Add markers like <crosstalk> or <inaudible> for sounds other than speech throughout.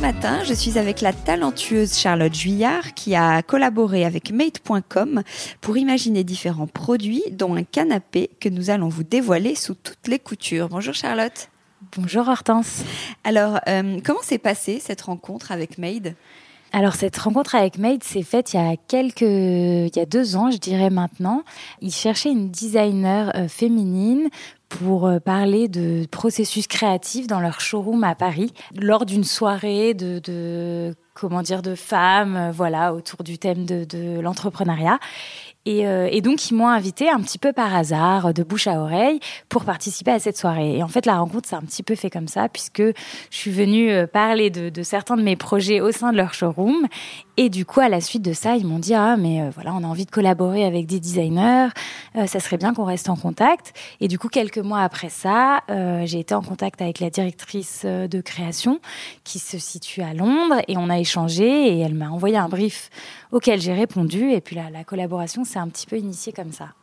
Matin, je suis avec la talentueuse Charlotte Juillard qui a collaboré avec Mate.com pour imaginer différents produits, dont un canapé que nous allons vous dévoiler sous toutes les coutures. Bonjour Charlotte. Bonjour Hortense. Alors, euh, comment s'est passée cette rencontre avec Made alors cette rencontre avec Made s'est faite il y a quelques, il y a deux ans, je dirais maintenant. Ils cherchaient une designer euh, féminine pour euh, parler de processus créatif dans leur showroom à Paris lors d'une soirée de, comment dire de femmes, euh, voilà, autour du thème de, l'entrepreneuriat. Et, euh, et, donc, ils m'ont invité un petit peu par hasard, de bouche à oreille, pour participer à cette soirée. Et en fait, la rencontre s'est un petit peu fait comme ça, puisque je suis venue parler de, certains de mes projets au sein de leur showroom. Et du coup, à la suite de ça, ils m'ont dit ah mais euh, voilà, on a envie de collaborer avec des designers, ça serait bien qu'on reste en contact. Et du coup, quelques mois après ça, j'ai été en contact avec la directrice de création qui se situe à Londres et on a échangé et elle m'a envoyé un brief auquel j'ai répondu. Et puis la, la collaboration s'est un petit peu initiée comme ça.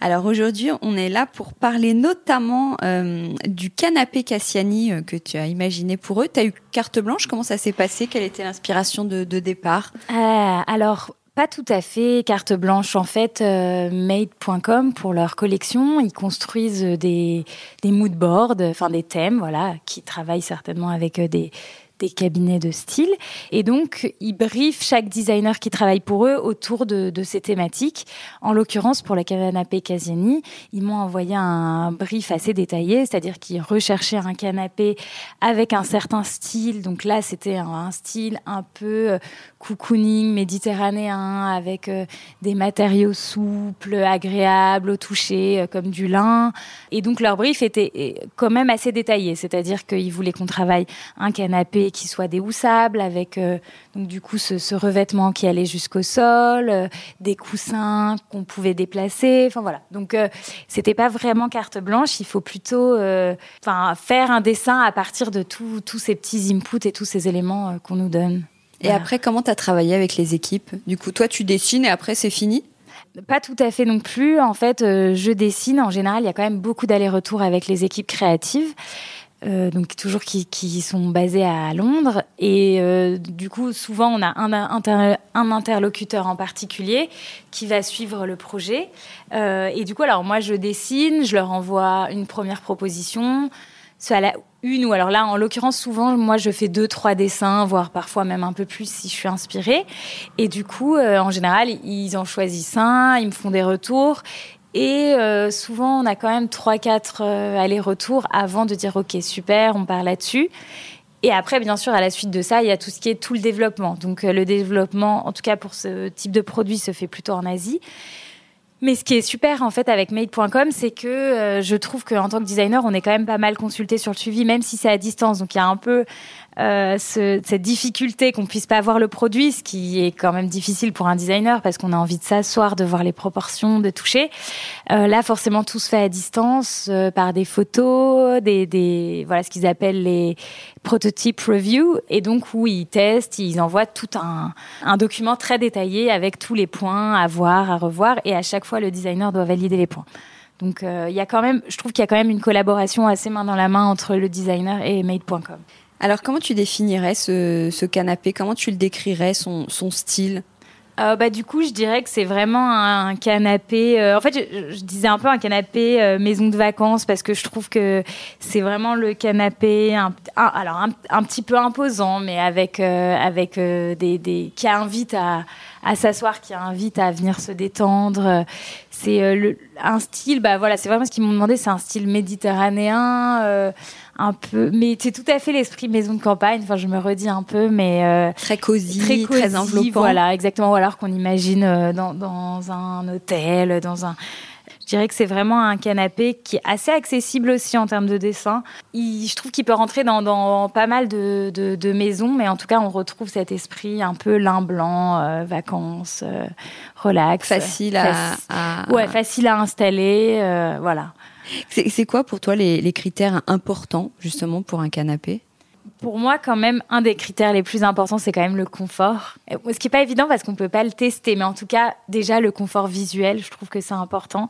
Alors aujourd'hui, on est là pour parler notamment euh, du canapé Cassiani euh, que tu as imaginé pour eux. Tu as eu carte blanche, comment ça s'est passé? Quelle était l'inspiration de, de, départ? Euh, Alors, pas tout à fait. Carte blanche. En fait, euh, Made.com, pour leur collection, ils construisent des, des mood boards, enfin des thèmes, voilà, qui travaillent certainement avec des des cabinets de style. Et donc, ils briefent chaque designer qui travaille pour eux autour de, ces thématiques. En l'occurrence, pour la canapé Casiani, ils m'ont envoyé un brief assez détaillé, c'est-à-dire qu'ils recherchaient un canapé avec un certain style. Donc là, c'était un, style un peu euh, cocooning méditerranéen, avec euh, des matériaux souples, agréables au toucher, euh, comme du lin. Et donc, leur brief était quand même assez détaillé, c'est-à-dire qu'ils voulaient qu'on travaille un canapé qui soit déhoussable, avec euh, donc du coup ce, revêtement qui allait jusqu'au sol, euh, des coussins qu'on pouvait déplacer. Enfin voilà. Donc euh, c'était pas vraiment carte blanche. Il faut plutôt, enfin faire un dessin à partir de tous ces petits inputs et tous ces éléments qu'on nous donne. Et après, comment tu as travaillé avec les équipes? Du coup, toi, tu dessines et après, c'est fini? Pas tout à fait non plus. En fait, je dessine. En général, il y a quand même beaucoup d'allers-retours avec les équipes créatives. Euh, donc toujours qui, sont basés à Londres. Et euh, du coup, souvent, on a un, un, interlocuteur en particulier qui va suivre le projet. Euh, et du coup, alors moi, je dessine, je leur envoie une première proposition, soit la une ou alors là, en l'occurrence, souvent, moi, je fais deux, trois dessins, voire parfois même un peu plus si je suis inspirée. Et du coup, en général, ils en choisissent un, ils me font des retours. Et euh, souvent, on a quand même 3-4 euh, allers-retours avant de dire OK, super, on part là-dessus. Et après, bien sûr, à la suite de ça, il y a tout ce qui est tout le développement. Donc, euh, le développement, en tout cas pour ce type de produit, se fait plutôt en Asie. Mais ce qui est super en fait avec Made.com, c'est que je trouve qu'en tant que designer, on est quand même pas mal consulté sur le suivi, même si c'est à distance. Donc il y a un peu euh, ce, cette difficulté qu'on puisse pas voir le produit, ce qui est quand même difficile pour un designer parce qu'on a envie de s'asseoir, de voir les proportions, de toucher. Euh, là, forcément, tout se fait à distance euh, par des photos, des, voilà ce qu'ils appellent les prototype review, et donc où ils testent, ils envoient tout un, un document très détaillé avec tous les points à voir, à revoir, et à chaque fois le designer doit valider les points. Donc euh, il y a quand même, je trouve qu'il y a quand même une collaboration assez main dans la main entre le designer et Made.com. Alors comment tu définirais ce, ce, canapé? Comment tu le décrirais, son, son style? Euh, bah, du coup, je dirais que c'est vraiment un canapé. Euh, en fait, je, je, disais un peu un canapé euh, maison de vacances parce que je trouve que c'est vraiment le canapé, un, un, alors un, petit peu imposant, mais avec avec des, des qui invite à, à s'asseoir, qui invite à venir se détendre. C'est le, un style, bah voilà, c'est vraiment ce qu'ils m'ont demandé. C'est un style méditerranéen un peu, mais c'est tout à fait l'esprit maison de campagne. Enfin, je me redis un peu, mais euh, très cosy, très, cosy, très enveloppant. Voilà, exactement. Ou alors qu'on imagine euh, dans, dans un hôtel, dans un. Je dirais que c'est vraiment un canapé qui est assez accessible aussi en termes de dessin. Il, je trouve qu'il peut rentrer dans, dans pas mal de, de, de, maisons, mais en tout cas, on retrouve cet esprit un peu lin blanc, euh, vacances, euh, relax. Facile à, à, Ouais, facile à installer. Euh, voilà. C'est quoi pour toi les, les, critères importants justement pour un canapé? Pour moi, quand même, un des critères les plus importants, c'est quand même le confort. Ce qui n'est pas évident parce qu'on ne peut pas le tester, mais en tout cas, déjà, le confort visuel, je trouve que c'est important.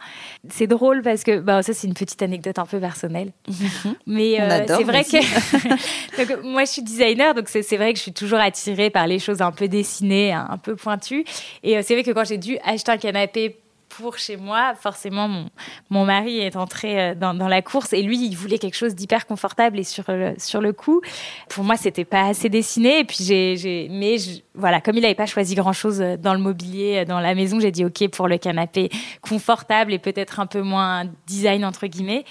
C'est drôle parce que, bah, ça, c'est une petite anecdote un peu personnelle. Mhm. Mais euh, c'est vrai que <laughs> <laughs> donc, moi, je suis designer, donc c'est vrai que je suis toujours attirée par les choses un peu dessinées, un peu pointues. Et euh, c'est vrai que quand j'ai dû acheter un canapé pour chez moi, forcément, mon, mon mari est entré euh, dans, la course et lui, il voulait quelque chose d'hyper confortable et sur le, sur le coup, pour moi, c'était pas assez dessiné. Puis, j'ai, mais voilà, comme il n'avait pas choisi grand chose euh, dans le mobilier, euh, dans la maison, j'ai dit OK pour le canapé confortable et peut-être un peu moins design, entre guillemets.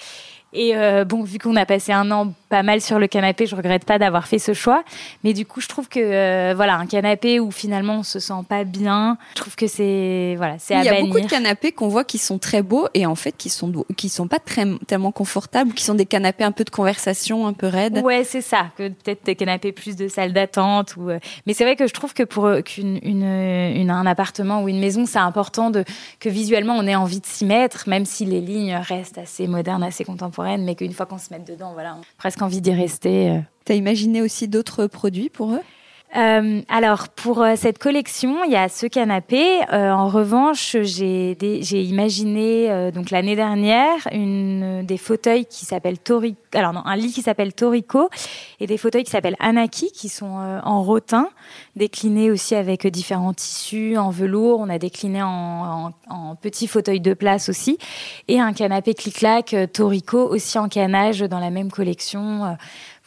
Et bon, vu qu'on a passé un an pas mal sur le canapé, je regrette pas d'avoir fait ce choix. Mais du coup, je trouve que euh, voilà, un canapé où finalement on se sent pas bien, je trouve que c'est voilà, c'est à Il y a bannir. beaucoup de canapés qu'on voit qui sont très beaux et en fait qui sont qui sont pas très tellement confortables, qui sont des canapés un peu de conversation, un peu raides. Ouais, c'est ça. Que peut-être des canapés plus de salle d'attente ou. euh, Mais c'est vrai que je trouve que pour qu'une une, une, un appartement ou une maison, c'est important de que visuellement on ait envie de s'y mettre, même si les lignes restent assez modernes, assez contemporaines mais qu'une fois qu'on se met dedans, voilà, on presque envie d'y rester. euh. T'as imaginé aussi d'autres produits pour eux? Euh, alors pour euh, cette collection, il y a ce canapé. Euh, en revanche, j'ai des- j'ai imaginé donc l'année dernière une des fauteuils qui s'appellent Torico. Alors non, un lit qui s'appelle Torico et des fauteuils qui s'appellent Anaki qui sont en rotin, déclinés aussi avec différents tissus en velours. On a décliné en, en, en petits fauteuils de place aussi et un canapé clic-clac euh, Torico aussi en canage dans la même collection. Euh,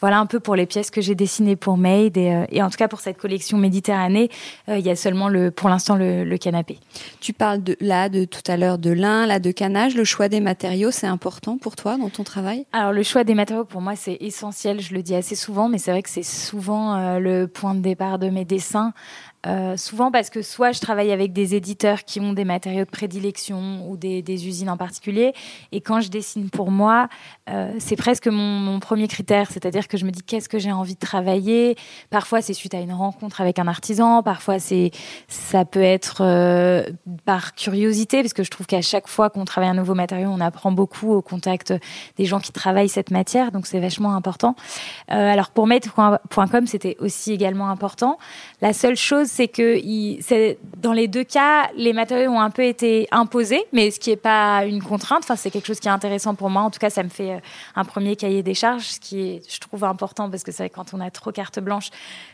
voilà un peu pour les pièces que j'ai dessinées pour Made et, euh, et, en tout cas pour cette collection Méditerranée, euh, il y a seulement le, pour l'instant le, le, canapé. Tu parles de, là de tout à l'heure de lin, là de canage. Le choix des matériaux, c'est important pour toi dans ton travail? Alors le choix des matériaux pour moi c'est essentiel. Je le dis assez souvent, mais c'est vrai que c'est souvent euh, le point de départ de mes dessins dessin euh, souvent parce que soit je travaille avec des éditeurs qui ont des matériaux de prédilection ou des, usines en particulier, et quand je dessine pour moi, euh, c'est presque mon, premier critère, c'est-à-dire que je me dis qu'est-ce que j'ai envie de travailler? Parfois c'est suite à une rencontre avec un artisan, parfois c'est ça peut être euh, par curiosité, parce que je trouve qu'à chaque fois qu'on travaille un nouveau matériau, on apprend beaucoup au contact des gens qui travaillent cette matière, donc c'est vachement important. Alors pour Made.com, c'était aussi également important. La seule chose c'est que dans les deux cas, les matériaux ont un peu été imposés, mais ce qui n'est pas une contrainte. Enfin, c'est quelque chose qui est intéressant pour moi. En tout cas, ça me fait euh, un premier cahier des charges, ce qui est, je trouve, important parce que c'est vrai que quand on a trop carte blanche,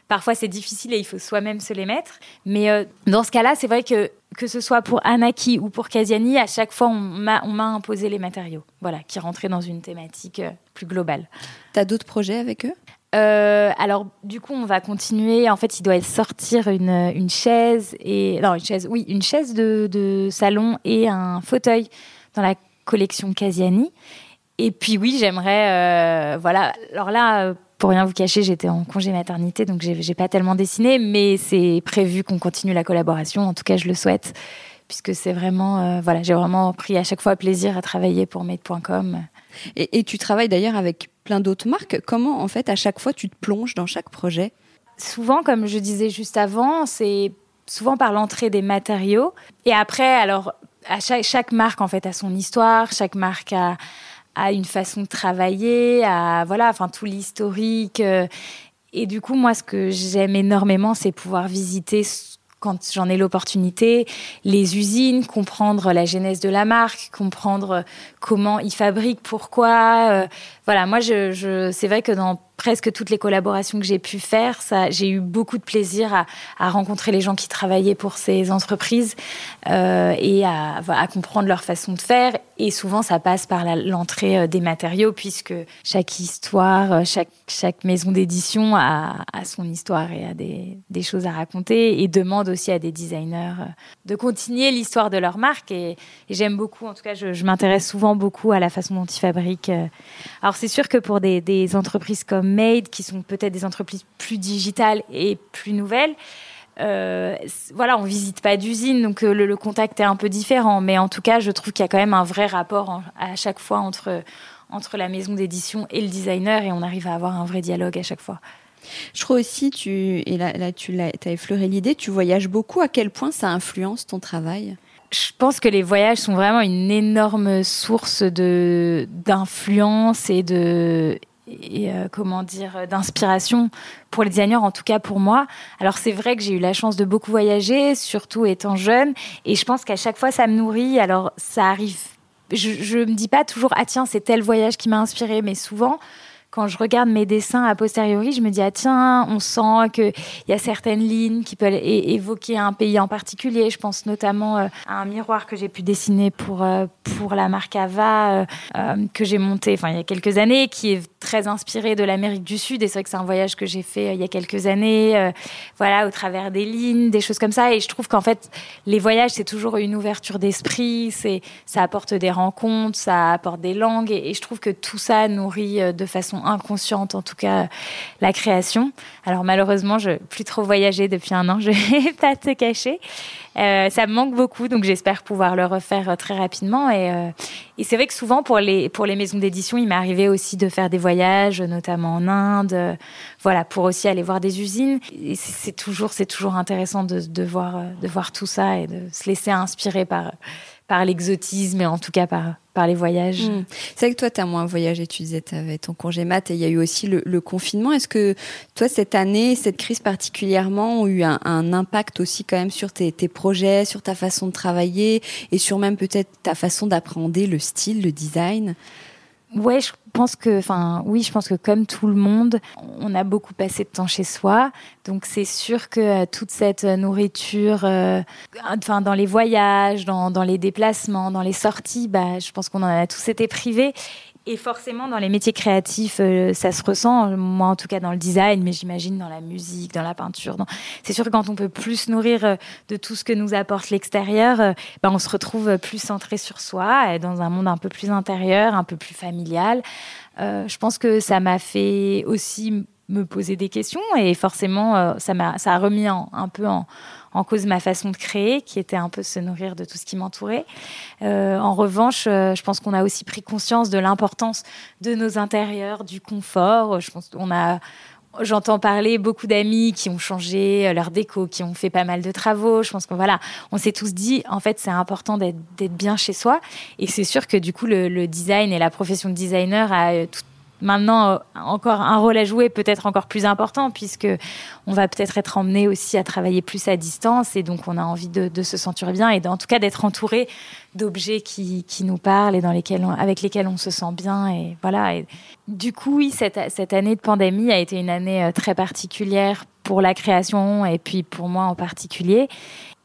parfois c'est difficile et il faut soi-même se les mettre. Mais euh, dans ce cas-là, c'est vrai que que ce soit pour Anaki ou pour Casiani, à chaque fois, on m'a imposé les matériaux, voilà, qui rentraient dans une thématique euh, plus globale. Tu as d'autres projets avec eux? Euh, alors, du coup, on va continuer. En fait, il doit sortir une, une chaise et non, une chaise, oui, une chaise de, salon et un fauteuil dans la collection Casiani. Et puis, oui, j'aimerais, euh, voilà. Alors là, pour rien vous cacher, j'étais en congé maternité, donc j'ai pas tellement dessiné, mais c'est prévu qu'on continue la collaboration. En tout cas, je le souhaite, puisque c'est vraiment, euh, voilà, j'ai vraiment pris à chaque fois plaisir à travailler pour Made.com. Et, tu travailles d'ailleurs avec plein d'autres marques. Comment, en fait, à chaque fois, tu te plonges dans chaque projet? Souvent, comme je disais juste avant, c'est souvent par l'entrée des matériaux. Et après, alors, à chaque, marque, en fait, a son histoire. Chaque marque a, a une façon de travailler, à, voilà, enfin, tout l'historique. Euh. Et du coup, moi, ce que j'aime énormément, c'est pouvoir visiter quand j'en ai l'opportunité, les usines, comprendre la genèse de la marque, comprendre comment ils fabriquent, pourquoi. Euh, voilà, moi, je c'est vrai que dans presque toutes les collaborations que j'ai pu faire, j'ai eu beaucoup de plaisir à, rencontrer les gens qui travaillaient pour ces entreprises euh, et à, comprendre leur façon de faire. Et souvent, ça passe par l'entrée euh, des matériaux, puisque chaque histoire, euh, chaque, maison d'édition a, son histoire et a des, choses à raconter et demande aussi à des designers de continuer l'histoire de leur marque. Et, j'aime beaucoup, en tout cas, je, m'intéresse souvent beaucoup à la façon dont ils fabriquent. Alors, c'est sûr que pour des entreprises comme Made, qui sont peut-être des entreprises plus digitales et plus nouvelles. Euh, voilà, on visite pas d'usine, donc euh, le, contact est un peu différent. Mais en tout cas, je trouve qu'il y a quand même un vrai rapport à chaque fois entre, entre la maison d'édition et le designer, et on arrive à avoir un vrai dialogue à chaque fois. Je crois aussi, tu, et là, là tu as effleuré l'idée, tu voyages beaucoup. À quel point ça influence ton travail? Je pense que les voyages sont vraiment une énorme source de d'influence et de et euh, comment dire d'inspiration pour les designers en tout cas pour moi. Alors c'est vrai que j'ai eu la chance de beaucoup voyager surtout étant jeune et je pense qu'à chaque fois ça me nourrit. Alors ça arrive. Je, je me dis pas toujours ah tiens c'est tel voyage qui m'a inspiré mais souvent quand je regarde mes dessins a posteriori, je me dis ah tiens, on sent que il y a certaines lignes qui peuvent évoquer un pays en particulier. Je pense notamment euh, à un miroir que j'ai pu dessiner pour euh, pour la marque Ava euh, que j'ai monté, enfin il y a quelques années, qui est très inspiré de l'Amérique du Sud. Et c'est vrai que c'est un voyage que j'ai fait il y a quelques années, voilà, au travers des lignes, des choses comme ça. Et je trouve qu'en fait, les voyages c'est toujours une ouverture d'esprit. Ça apporte des rencontres, ça apporte des langues, et je trouve que tout ça nourrit de façon inconsciente, en tout cas, la création. Alors malheureusement, je plus trop voyagé depuis un an, <laughs> je vais pas te cacher. Euh, ça me manque beaucoup, donc j'espère pouvoir le refaire euh, très rapidement. Et, euh, et c'est vrai que souvent pour les pour les maisons d'édition, il m'est arrivé aussi de faire des voyages, notamment en Inde, voilà, pour aussi aller voir des usines. C'est toujours c'est toujours intéressant de, de voir de voir tout ça et de se laisser inspirer par par l'exotisme et en tout cas par, par les voyages. Hmm. C'est vrai que toi, tu as moins voyagé, tu disais, tu avais ton congé mat et il y a eu aussi le, confinement. Est-ce que toi, cette année, cette crise particulièrement, ont eu un, impact aussi quand même sur tes, tes, projets, sur ta façon de travailler et sur même peut-être ta façon d'appréhender le style, le design? Ouais, je pense que, enfin, oui, je pense que comme tout le monde, on a beaucoup passé de temps chez soi. Donc, c'est sûr que euh, toute cette nourriture, euh, enfin, dans les voyages, dans, dans, les déplacements, dans les sorties, bah, je pense qu'on en a tous été privés. Et forcément, dans les métiers créatifs, euh, ça se ressent. Moi, en tout cas, dans le design, mais j'imagine dans la musique, dans la peinture. C'est sûr que quand on peut plus nourrir euh, de tout ce que nous apporte l'extérieur, euh, ben, on se retrouve plus centré sur soi, et dans un monde un peu plus intérieur, un peu plus familial. je pense que ça m'a fait aussi me poser des questions et forcément, ça m'a, ça a remis un peu en, cause ma façon de créer, qui était un peu se nourrir de tout ce qui m'entourait. Euh, en revanche, euh, je pense qu'on a aussi pris conscience de l'importance de nos intérieurs, du confort. Je pense qu'on a J'entends parler beaucoup d'amis qui ont changé euh, leur déco, qui ont fait pas mal de travaux. Je pense qu'on voilà, on s'est tous dit, en fait, c'est important d'être bien chez soi. Et c'est sûr que du coup, le, le, design et la profession de designer a tout, maintenant euh, encore un rôle à jouer peut-être encore plus important puisque on va peut-être être emmené aussi à travailler plus à distance et donc on a envie de, se sentir bien et en tout cas d'être entouré d'objets qui, qui, nous parlent et dans lesquels avec lesquels on se sent bien et voilà du coup oui cette, cette année de pandémie a été une année euh, très particulière pour la création et puis pour moi en particulier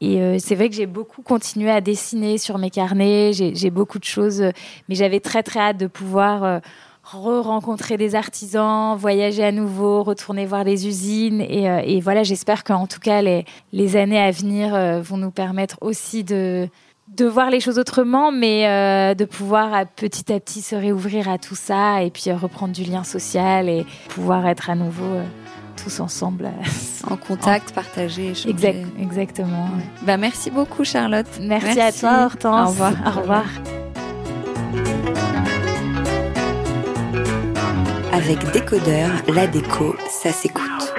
et euh, c'est vrai que j'ai beaucoup continué à dessiner sur mes carnets j'ai beaucoup de choses mais j'avais très très hâte de pouvoir re-rencontrer des artisans, voyager à nouveau, retourner voir les usines. Et, euh, et voilà, j'espère qu'en tout cas, les, les, années à venir euh, vont nous permettre aussi de, de voir les choses autrement, mais euh, de pouvoir petit à petit se réouvrir à tout ça et puis reprendre du lien social et pouvoir être à nouveau tous ensemble. <laughs> en contact, partager, échanger. Exact, exactement. Bah, merci beaucoup, Charlotte. Merci, merci. à toi, Hortense. Au revoir. Au revoir. Avec Décodeur, la déco, ça s'écoute.